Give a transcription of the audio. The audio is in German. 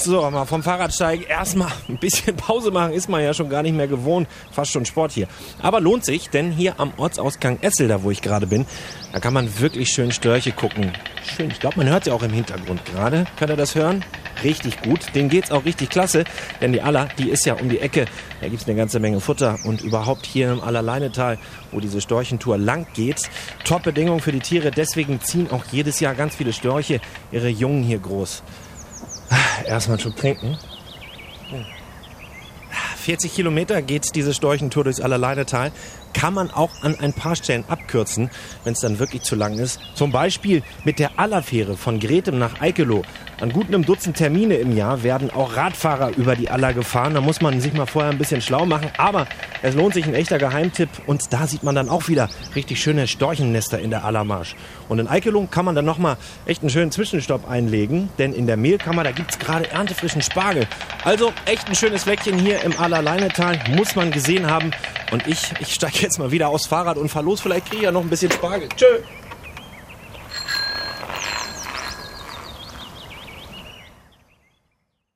So, mal vom Fahrrad steigen. Erstmal ein bisschen Pause machen ist man ja schon gar nicht mehr gewohnt. Fast schon Sport hier. Aber lohnt sich, denn hier am Ortsausgang Essel, da wo ich gerade bin, da kann man wirklich schön Störche gucken. Schön, ich glaube, man hört sie auch im Hintergrund gerade. Könnt ihr das hören? Richtig gut. Denen geht's auch richtig klasse, denn die Aller, die ist ja um die Ecke. Da gibt's eine ganze Menge Futter und überhaupt hier im Allerleinetal, wo diese Storchentour lang geht. Top Bedingungen für die Tiere. Deswegen ziehen auch jedes Jahr ganz viele Störche ihre Jungen hier groß. Erstmal schon trinken. 40 Kilometer geht diese Storchentour durchs Allerleinetal. Kann man auch an ein paar Stellen abkürzen, wenn es dann wirklich zu lang ist. Zum Beispiel mit der Allerfähre von Gretem nach Eikelow. An gut einem Dutzend Termine im Jahr werden auch Radfahrer über die Aller gefahren. Da muss man sich mal vorher ein bisschen schlau machen. Aber es lohnt sich ein echter Geheimtipp. Und da sieht man dann auch wieder richtig schöne Storchennester in der Allermarsch. Und in Eikelow kann man dann nochmal echt einen schönen Zwischenstopp einlegen. Denn in der Mehlkammer, da gibt es gerade erntefrischen Spargel. Also echt ein schönes Fleckchen hier im Allerleinetal. Muss man gesehen haben. Und ich, ich steige jetzt mal wieder aufs Fahrrad und fahr los. Vielleicht kriege ich ja noch ein bisschen Spargel. Tschö.